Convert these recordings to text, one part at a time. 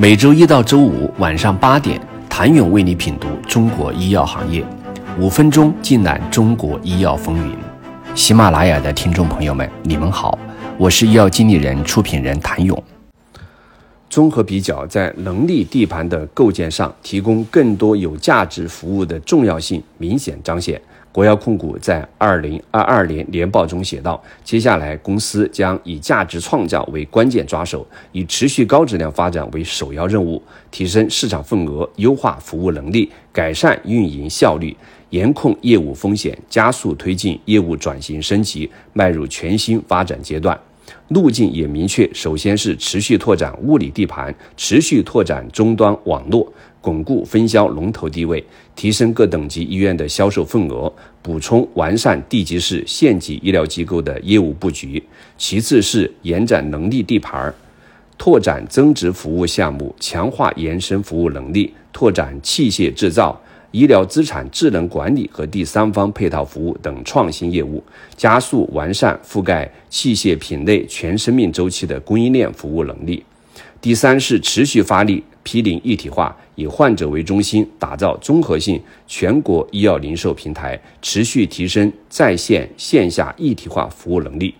每周一到周五晚上八点，谭勇为你品读中国医药行业，五分钟尽览中国医药风云。喜马拉雅的听众朋友们，你们好，我是医药经理人、出品人谭勇。综合比较在能力地盘的构建上提供更多有价值服务的重要性明显彰显。国药控股在二零二二年年报中写道：“接下来，公司将以价值创造为关键抓手，以持续高质量发展为首要任务，提升市场份额，优化服务能力，改善运营效率，严控业务风险，加速推进业务转型升级，迈入全新发展阶段。路径也明确，首先是持续拓展物理地盘，持续拓展终端网络。”巩固分销龙头地位，提升各等级医院的销售份额，补充完善地级市县级医疗机构的业务布局。其次是延展能力地盘，拓展增值服务项目，强化延伸服务能力，拓展器械制造、医疗资产智能管理和第三方配套服务等创新业务，加速完善覆盖器械品类全生命周期的供应链服务能力。第三是持续发力毗邻一体化。以患者为中心，打造综合性全国医药零售平台，持续提升在线线下一体化服务能力。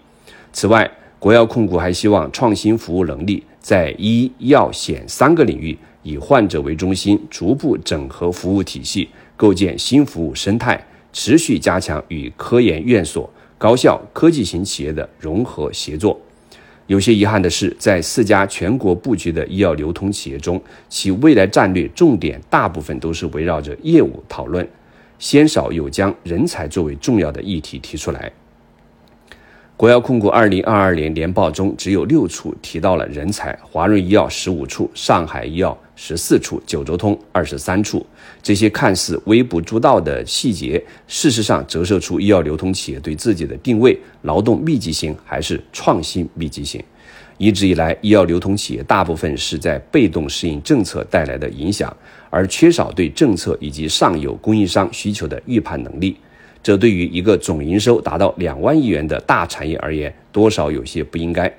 此外，国药控股还希望创新服务能力，在医药险三个领域，以患者为中心，逐步整合服务体系，构建新服务生态，持续加强与科研院所、高校、科技型企业的融合协作。有些遗憾的是，在四家全国布局的医药流通企业中，其未来战略重点大部分都是围绕着业务讨论，鲜少有将人才作为重要的议题提出来。国药控股二零二二年年报中只有六处提到了人才，华润医药十五处，上海医药十四处，九州通二十三处。这些看似微不足道的细节，事实上折射出医药流通企业对自己的定位：劳动密集型还是创新密集型。一直以来，医药流通企业大部分是在被动适应政策带来的影响，而缺少对政策以及上游供应商需求的预判能力。这对于一个总营收达到两万亿元的大产业而言，多少有些不应该。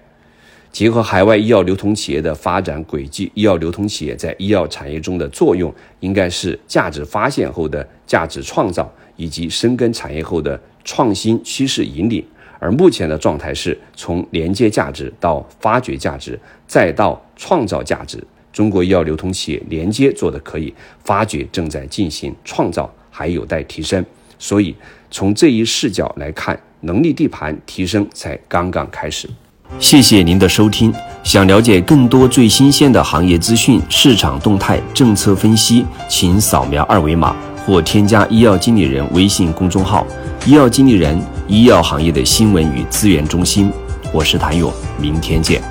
结合海外医药流通企业的发展轨迹，医药流通企业在医药产业中的作用，应该是价值发现后的价值创造，以及深耕产业后的创新趋势引领。而目前的状态是从连接价值到发掘价值，再到创造价值。中国医药流通企业连接做得可以，发掘正在进行，创造还有待提升。所以，从这一视角来看，能力地盘提升才刚刚开始。谢谢您的收听。想了解更多最新鲜的行业资讯、市场动态、政策分析，请扫描二维码或添加医药经理人微信公众号“医药经理人”——医药行业的新闻与资源中心。我是谭勇，明天见。